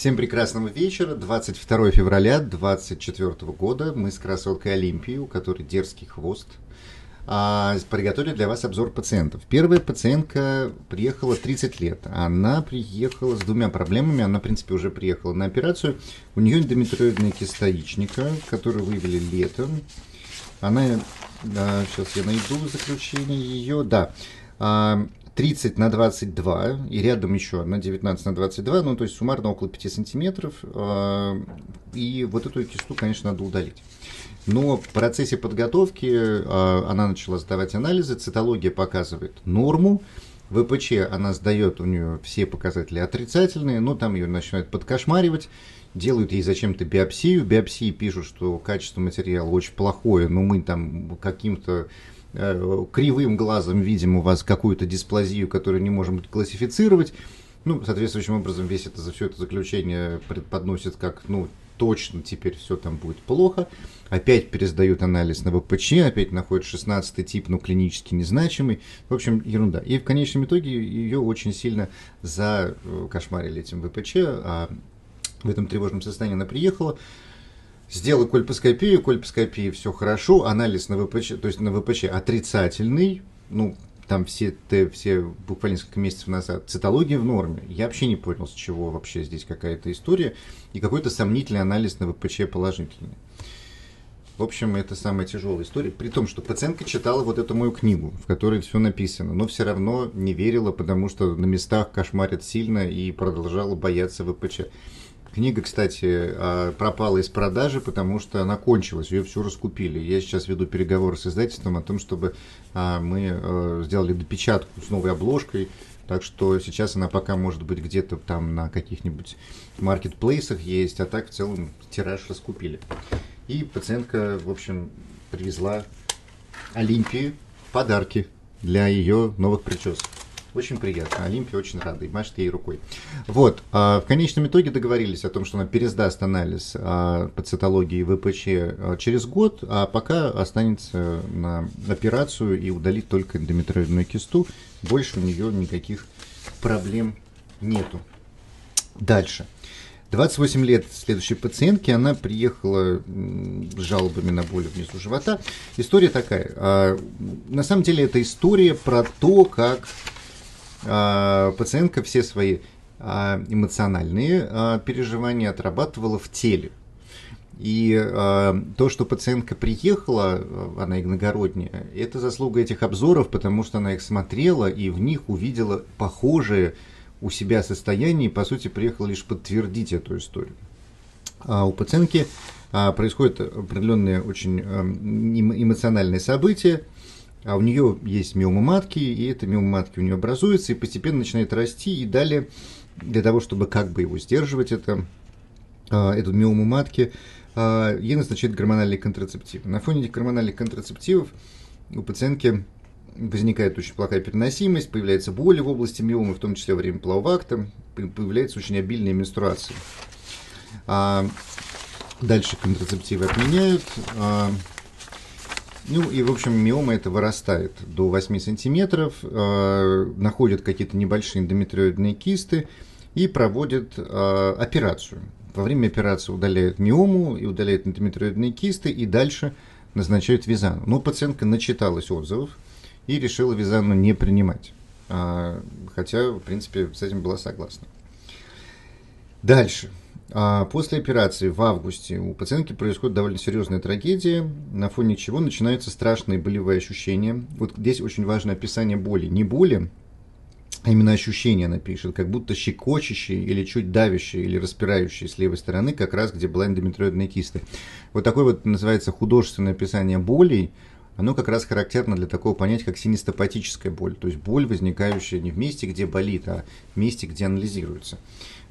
Всем прекрасного вечера. 22 февраля 2024 года. Мы с красоткой Олимпией, у которой дерзкий хвост, а, приготовили для вас обзор пациентов. Первая пациентка приехала 30 лет. Она приехала с двумя проблемами. Она, в принципе, уже приехала на операцию. У нее эндометриоидная киста яичника, которую выявили летом. Она, а, сейчас я найду заключение ее, да, а, 30 на 22, и рядом еще одна 19 на 22, ну то есть суммарно около 5 сантиметров. Э, и вот эту кисту, конечно, надо удалить. Но в процессе подготовки э, она начала сдавать анализы, цитология показывает норму, ВПЧ она сдает, у нее все показатели отрицательные, но там ее начинают подкошмаривать, делают ей зачем-то биопсию, биопсии пишут, что качество материала очень плохое, но мы там каким-то кривым глазом видим у вас какую-то дисплазию, которую не можем классифицировать. Ну, соответствующим образом весь это за все это заключение преподносит как, ну, точно теперь все там будет плохо. Опять пересдают анализ на ВПЧ, опять находят 16 тип, но клинически незначимый. В общем, ерунда. И в конечном итоге ее очень сильно закошмарили этим ВПЧ, а в этом тревожном состоянии она приехала. Сделал кольпоскопию, кольпоскопии все хорошо, анализ на ВПЧ, то есть на ВПЧ отрицательный, ну, там все, те, все буквально несколько месяцев назад, цитология в норме. Я вообще не понял, с чего вообще здесь какая-то история, и какой-то сомнительный анализ на ВПЧ положительный. В общем, это самая тяжелая история, при том, что пациентка читала вот эту мою книгу, в которой все написано, но все равно не верила, потому что на местах кошмарит сильно и продолжала бояться ВПЧ. Книга, кстати, а, пропала из продажи, потому что она кончилась, ее все раскупили. Я сейчас веду переговоры с издательством о том, чтобы а, мы э, сделали допечатку с новой обложкой, так что сейчас она пока может быть где-то там на каких-нибудь маркетплейсах есть, а так в целом тираж раскупили. И пациентка, в общем, привезла Олимпии подарки для ее новых причесок. Очень приятно. Олимпия очень рада и машет ей рукой. Вот. А в конечном итоге договорились о том, что она пересдаст анализ а, по цитологии ВПЧ а, через год, а пока останется на операцию и удалит только эндометриозную кисту. Больше у нее никаких проблем нету. Дальше. 28 лет следующей пациентки, она приехала с жалобами на боли внизу живота. История такая. На самом деле это история про то, как пациентка все свои а, эмоциональные а, переживания отрабатывала в теле. И то, что пациентка приехала, она иногородняя, это заслуга этих обзоров, потому что она их смотрела и в них увидела похожие у себя состояние и, по сути, приехала лишь подтвердить эту историю. А у пациентки а, происходит определенные очень а, эмоциональные события, а у нее есть миома матки, и эта миома матки у нее образуется и постепенно начинает расти, и далее для того, чтобы как бы его сдерживать, это, а, эту миому матки, а, ей назначают гормональные контрацептивы. На фоне этих гормональных контрацептивов у пациентки возникает очень плохая переносимость, появляется боли в области миомы, в том числе во время полового акта, появляется очень обильная менструация. А дальше контрацептивы отменяют, ну и, в общем, миома это вырастает до 8 сантиметров, э, находят какие-то небольшие эндометриоидные кисты и проводят э, операцию. Во время операции удаляют миому и удаляют эндометриоидные кисты и дальше назначают визану. Но пациентка начиталась отзывов и решила визану не принимать. Э, хотя, в принципе, с этим была согласна. Дальше. А после операции в августе у пациентки происходит довольно серьезная трагедия, на фоне чего начинаются страшные болевые ощущения. Вот здесь очень важно описание боли. Не боли, а именно ощущения она пишет, как будто щекочущие или чуть давящие или распирающие с левой стороны, как раз где была эндометриоидная киста. Вот такое вот называется художественное описание болей, оно как раз характерно для такого понятия, как синестопатическая боль, то есть боль, возникающая не в месте, где болит, а в месте, где анализируется.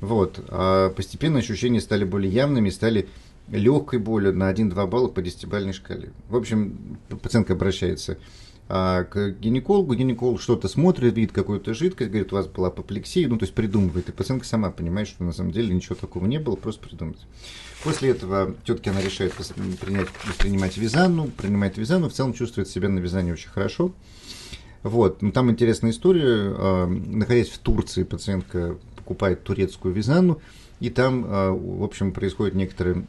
Вот. А постепенно ощущения стали более явными, стали легкой болью на 1-2 балла по 10-бальной шкале. В общем, пациентка обращается а к гинекологу, гинеколог что-то смотрит, видит какую-то жидкость, говорит, у вас была апоплексия, ну, то есть придумывает. И пациентка сама понимает, что на самом деле ничего такого не было, просто придумывает. После этого тетки она решает принять, принимать визану, принимает визану, в целом чувствует себя на вязании очень хорошо. Вот, ну, там интересная история. А, находясь в Турции, пациентка покупает турецкую визану, и там, а, в общем, происходит некоторая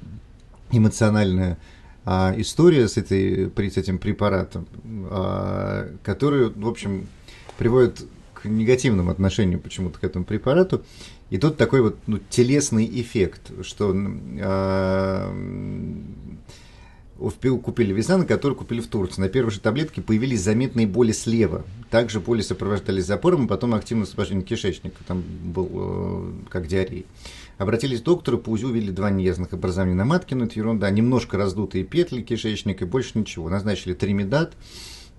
эмоциональная а, история с, этой, с этим препаратом, а, который, в общем, приводит к негативному отношению почему-то к этому препарату. И тут такой вот ну, телесный эффект, что э, купили Визана, который купили в Турции. На первой же таблетке появились заметные боли слева. Также боли сопровождались запором, и потом активное освобождение кишечника. Там был э, как диарея. Обратились к доктору, по УЗИ увидели два неясных образования на матке, но это ерунда. Немножко раздутые петли кишечника и больше ничего. Назначили тримидат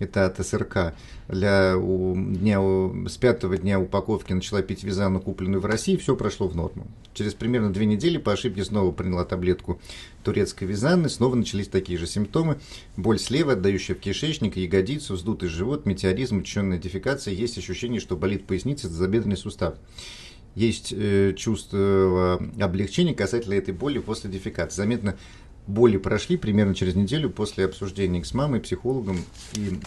это от СРК, для у, дня, у, с пятого дня упаковки начала пить визану, купленную в России, все прошло в норму. Через примерно две недели по ошибке снова приняла таблетку турецкой визаны, снова начались такие же симптомы. Боль слева, отдающая в кишечник, ягодицу, вздутый живот, метеоризм, учащенная дефекация. Есть ощущение, что болит поясница, тазобедренный сустав есть э, чувство облегчения касательно этой боли после дефекации. Заметно боли прошли примерно через неделю после обсуждения с мамой, психологом и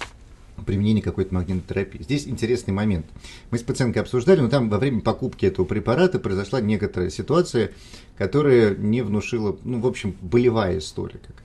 применения какой-то магнитотерапии. Здесь интересный момент. Мы с пациенткой обсуждали, но там во время покупки этого препарата произошла некоторая ситуация, которая не внушила, ну, в общем, болевая история какая-то.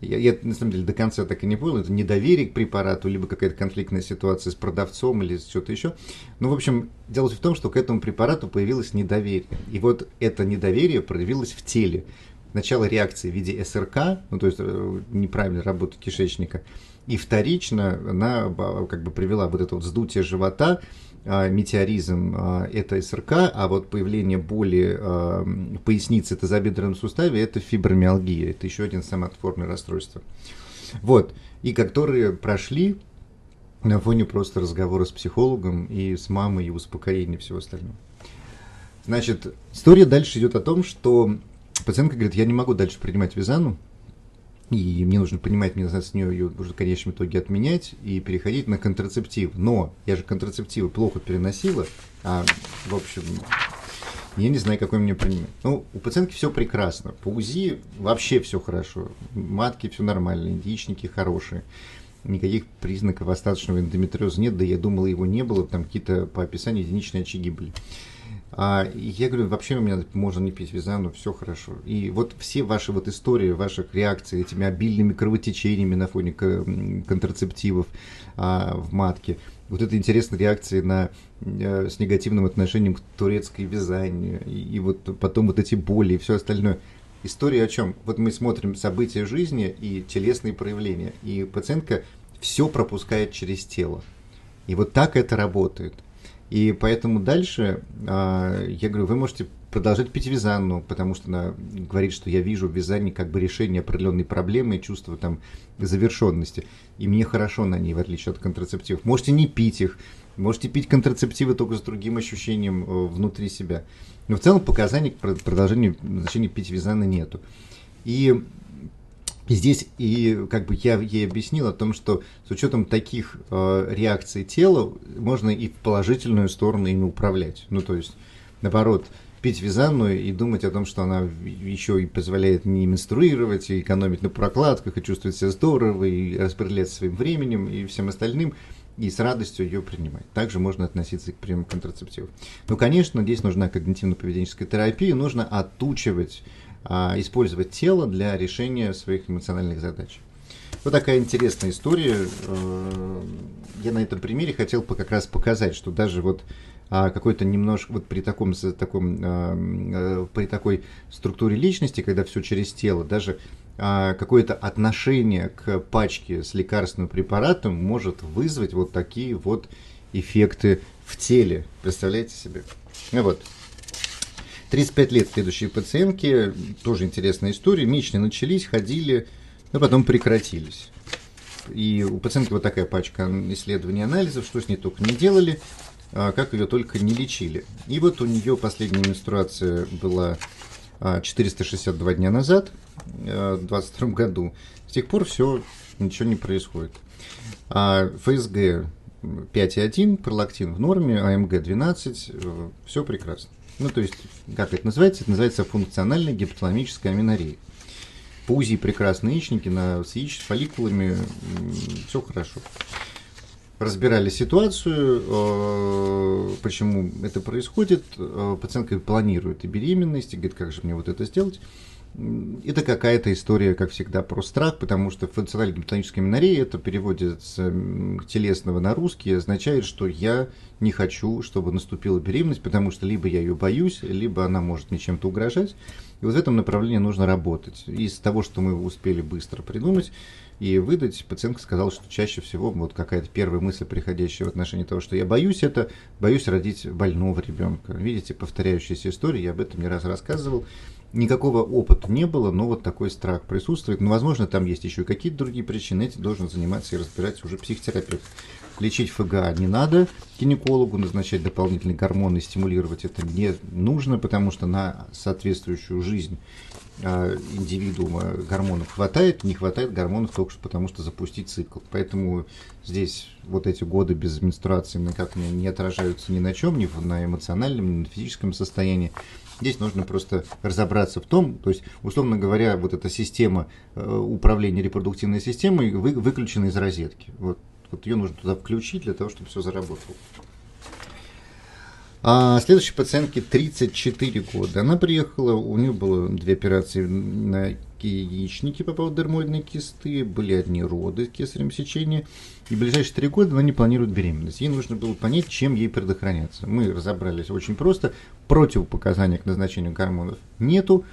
Я, я, на самом деле, до конца так и не понял, это недоверие к препарату, либо какая-то конфликтная ситуация с продавцом или что-то еще. Ну, в общем, дело в том, что к этому препарату появилось недоверие. И вот это недоверие проявилось в теле сначала реакции в виде СРК, ну то есть э, неправильной работы кишечника, и вторично она как бы привела вот это вот вздутие живота, а, метеоризм а, это СРК, а вот появление боли а, поясницы тазобедренном суставе это фибромиалгия, это еще один соматоформное расстройство. Вот, и которые прошли на фоне просто разговора с психологом и с мамой и успокоения и всего остального. Значит, история дальше идет о том, что пациентка говорит, я не могу дальше принимать визану, и мне нужно понимать, мне надо с нее ее уже в конечном итоге отменять и переходить на контрацептив. Но я же контрацептивы плохо переносила, а, в общем, я не знаю, какой мне принимать. Ну, у пациентки все прекрасно. По УЗИ вообще все хорошо. Матки все нормально, яичники хорошие. Никаких признаков остаточного эндометриоза нет, да я думала, его не было, там какие-то по описанию единичные очаги были. А я говорю, вообще у меня можно не пить визану, все хорошо. И вот все ваши вот истории, ваших реакций, этими обильными кровотечениями на фоне контрацептивов а, в матке, вот это интересная реакция на, а, с негативным отношением к турецкой вязанию, и вот потом вот эти боли и все остальное. История о чем? Вот мы смотрим события жизни и телесные проявления, и пациентка все пропускает через тело. И вот так это работает. И поэтому дальше а, я говорю, вы можете продолжать пить визанну, потому что она говорит, что я вижу в вязании как бы решение определенной проблемы и чувство там завершенности. И мне хорошо на ней, в отличие от контрацептивов. Можете не пить их, можете пить контрацептивы только с другим ощущением э, внутри себя. Но в целом показаний к продолжению значения пить визаны нету. И здесь и как бы я ей объяснил о том, что с учетом таких э, реакций тела можно и в положительную сторону ими управлять. Ну, то есть, наоборот, пить визанну и думать о том, что она еще и позволяет не менструировать, и экономить на прокладках, и чувствовать себя здорово, и распределять своим временем и всем остальным, и с радостью ее принимать. Также можно относиться к приему контрацептивов. Ну, конечно, здесь нужна когнитивно-поведенческая терапия, нужно отучивать использовать тело для решения своих эмоциональных задач. Вот такая интересная история. Э, я на этом примере хотел как раз показать, что даже вот а, какой-то немножко вот при таком, таком а, э, при такой структуре личности, когда все через тело, даже какое-то отношение к пачке с лекарственным препаратом может вызвать вот такие вот эффекты в теле. Представляете себе? Ну вот. 35 лет следующей пациентки, тоже интересная история, месячные начались, ходили, но потом прекратились. И у пациентки вот такая пачка исследований анализов, что с ней только не делали, а как ее только не лечили. И вот у нее последняя менструация была 462 а, дня назад, а, в 2022 году. С тех пор все, ничего не происходит. ФСГ 5,1, пролактин в норме, АМГ 12, э, все прекрасно. Ну, то есть, как это называется? Это называется функциональная гипоталамическая аминорея. По УЗИ прекрасные яичники на, с яич, фолликулами, все хорошо. разбирали ситуацию, э, почему это происходит. Э, пациентка планирует и беременность, и говорит, как же мне вот это сделать. Это какая-то история, как всегда, про страх, потому что функциональная гипотоническая минорея, это переводится телесного на русский, означает, что я не хочу, чтобы наступила беременность, потому что либо я ее боюсь, либо она может мне чем-то угрожать. И вот в этом направлении нужно работать. Из того, что мы успели быстро придумать, и выдать, пациентка сказала, что чаще всего вот какая-то первая мысль, приходящая в отношении того, что я боюсь, это боюсь родить больного ребенка. Видите, повторяющаяся история, я об этом не раз рассказывал. Никакого опыта не было, но вот такой страх присутствует. Но, возможно, там есть еще какие-то другие причины. Этим должен заниматься и разбирать уже психотерапевт. Лечить ФГА не надо гинекологу, назначать дополнительные гормоны, стимулировать это не нужно, потому что на соответствующую жизнь а, индивидуума гормонов хватает, не хватает гормонов только что потому, что запустить цикл. Поэтому здесь вот эти годы без менструации никак не, не отражаются ни на чем, ни на эмоциональном, ни на физическом состоянии. Здесь нужно просто разобраться в том, то есть, условно говоря, вот эта система э, управления репродуктивной системой вы, выключена из розетки. Вот, вот ее нужно туда включить для того, чтобы все заработало. А следующей пациентке 34 года. Она приехала, у нее было две операции на яичнике по поводу дермоидной кисты, были одни роды кесарем сечения, и в ближайшие три года она не планирует беременность. Ей нужно было понять, чем ей предохраняться. Мы разобрались очень просто, противопоказаний к назначению гормонов нету,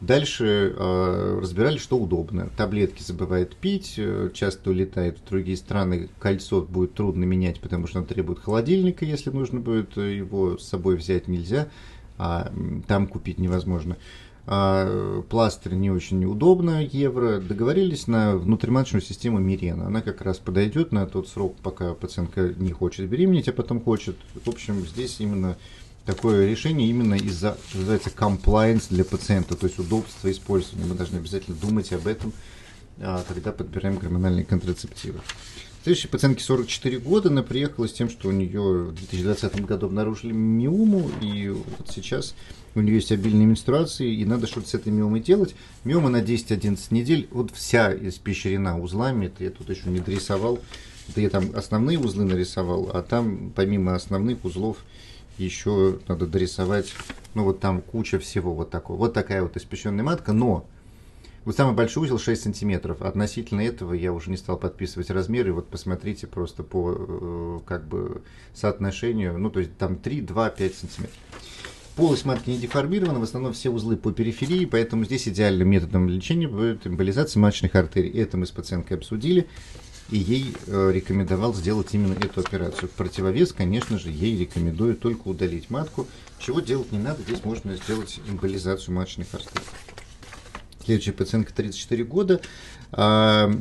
Дальше э, разбирали, что удобно. Таблетки забывает пить, э, часто улетает в другие страны. Кольцо будет трудно менять, потому что он требует холодильника, если нужно будет э, его с собой взять нельзя, а там купить невозможно. А, пластырь не очень неудобно, евро. Договорились на внутриматочную систему Мирена. Она как раз подойдет на тот срок, пока пациентка не хочет беременеть, а потом хочет. В общем, здесь именно такое решение именно из-за, называется, compliance для пациента, то есть удобство использования. Мы должны обязательно думать об этом, а, когда подбираем гормональные контрацептивы. Следующей пациентке 44 года, она приехала с тем, что у нее в 2020 году обнаружили миому, и вот сейчас у нее есть обильные менструации, и надо что-то с этой миомой делать. Миома на 10-11 недель, вот вся испещрена узлами, это я тут еще не дорисовал, это я там основные узлы нарисовал, а там помимо основных узлов еще надо дорисовать, ну вот там куча всего вот такого. Вот такая вот испещенная матка, но вот самый большой узел 6 сантиметров. Относительно этого я уже не стал подписывать размеры. Вот посмотрите просто по э, как бы соотношению. Ну, то есть там 3, 2, 5 сантиметров. Полость матки не деформирована, в основном все узлы по периферии, поэтому здесь идеальным методом лечения будет эмболизация маточных артерий. Это мы с пациенткой обсудили и ей э, рекомендовал сделать именно эту операцию. В противовес, конечно же, ей рекомендую только удалить матку. Чего делать не надо, здесь можно сделать эмболизацию маточных артерий. Следующая пациентка 34 года, а,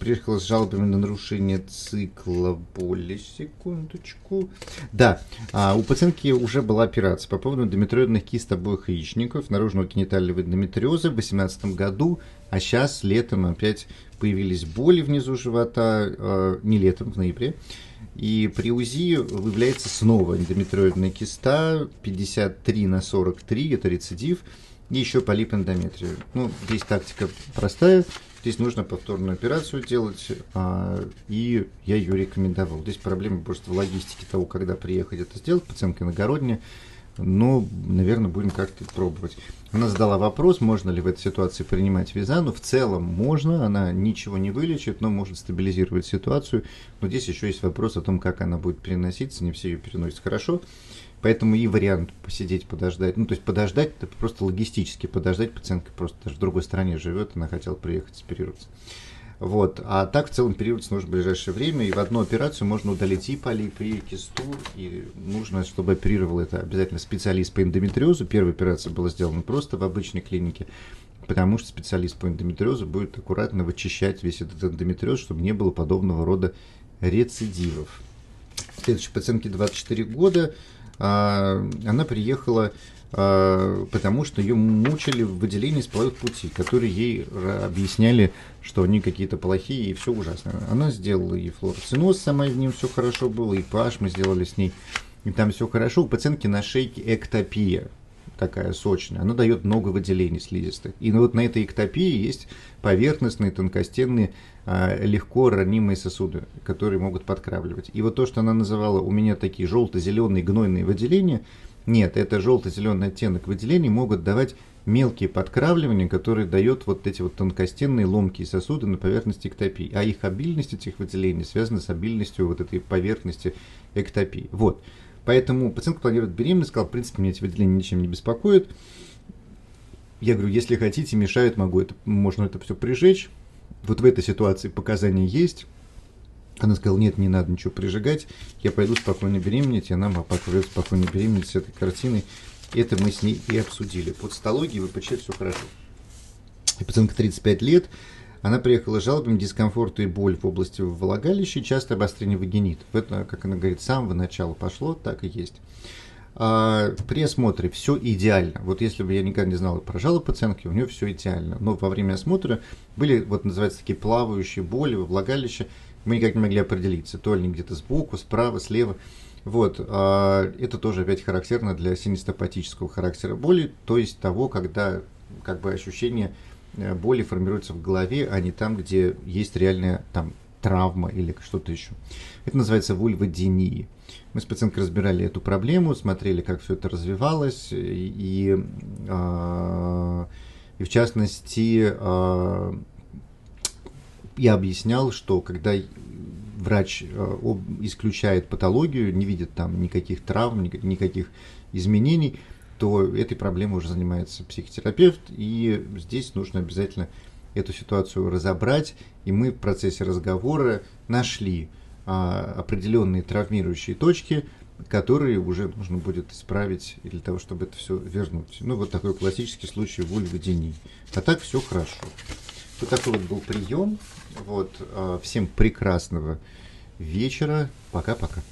приехала с жалобами на нарушение цикла боли. Секундочку. Да, а, у пациентки уже была операция по поводу эндометриозных кист обоих яичников, наружного генитального эндометриоза в 2018 году, а сейчас летом опять появились боли внизу живота, а, не летом, в ноябре. И при УЗИ выявляется снова эндометриоидная киста 53 на 43, это рецидив и еще полип эндометрию. Ну, здесь тактика простая. Здесь нужно повторную операцию делать, а, и я ее рекомендовал. Здесь проблема просто в логистике того, когда приехать это сделать. Пациентка иногородняя, но, наверное, будем как-то пробовать. Она задала вопрос, можно ли в этой ситуации принимать визану. В целом можно, она ничего не вылечит, но может стабилизировать ситуацию. Но здесь еще есть вопрос о том, как она будет переноситься. Не все ее переносят хорошо. Поэтому и вариант посидеть, подождать. Ну, то есть подождать, это просто логистически подождать. Пациентка просто даже в другой стране живет, она хотела приехать оперироваться. Вот. А так в целом оперироваться нужно в ближайшее время. И в одну операцию можно удалить и полип, и кисту. И нужно, чтобы оперировал это обязательно специалист по эндометриозу. Первая операция была сделана просто в обычной клинике. Потому что специалист по эндометриозу будет аккуратно вычищать весь этот эндометриоз, чтобы не было подобного рода рецидивов. Следующей пациентке 24 года она приехала а, потому что ее мучили в выделении с половых пути, которые ей объясняли, что они какие-то плохие и все ужасно. Она сделала и флороциноз, сама в ним все хорошо было, и pH мы сделали с ней, и там все хорошо. У пациентки на шейке эктопия, такая сочная, она дает много выделений слизистых. И вот на этой эктопии есть поверхностные, тонкостенные, а, легко ранимые сосуды, которые могут подкравливать. И вот то, что она называла у меня такие желто-зеленые гнойные выделения, нет, это желто-зеленый оттенок выделений могут давать мелкие подкравливания, которые дают вот эти вот тонкостенные ломкие сосуды на поверхности эктопии. А их обильность этих выделений связана с обильностью вот этой поверхности эктопии. Вот. Поэтому пациентка планирует беременность, сказал, в принципе, меня эти выделения ничем не беспокоят. Я говорю, если хотите, мешают, могу это, можно это все прижечь. Вот в этой ситуации показания есть. Она сказала, нет, не надо ничего прижигать, я пойду спокойно беременеть, и она пойдет спокойно беременеть с этой картиной. Это мы с ней и обсудили. Под стологией ВПЧ все хорошо. И пациентка 35 лет, она приехала с жалобами дискомфорта и боль в области влагалища и часто обострение вагинит. Это, как она говорит, с самого начала пошло, так и есть. А, при осмотре все идеально. Вот если бы я никогда не знал про жалобы пациентки, у нее все идеально. Но во время осмотра были, вот называется, такие плавающие боли во влагалище. Мы никак не могли определиться, то ли где-то сбоку, справа, слева. Вот, а, это тоже опять характерно для синестопатического характера боли, то есть того, когда как бы ощущение боли формируется в голове, а не там, где есть реальная там травма или что-то еще. Это называется вульводинии. Мы с пациенткой разбирали эту проблему, смотрели, как все это развивалось, и, э, и в частности э, я объяснял, что когда врач э, исключает патологию, не видит там никаких травм, никаких изменений, то этой проблемой уже занимается психотерапевт, и здесь нужно обязательно эту ситуацию разобрать, и мы в процессе разговора нашли а, определенные травмирующие точки, которые уже нужно будет исправить для того, чтобы это все вернуть. Ну, вот такой классический случай вульводинии. А так все хорошо. Вот такой вот был прием. Вот, а, всем прекрасного вечера. Пока-пока.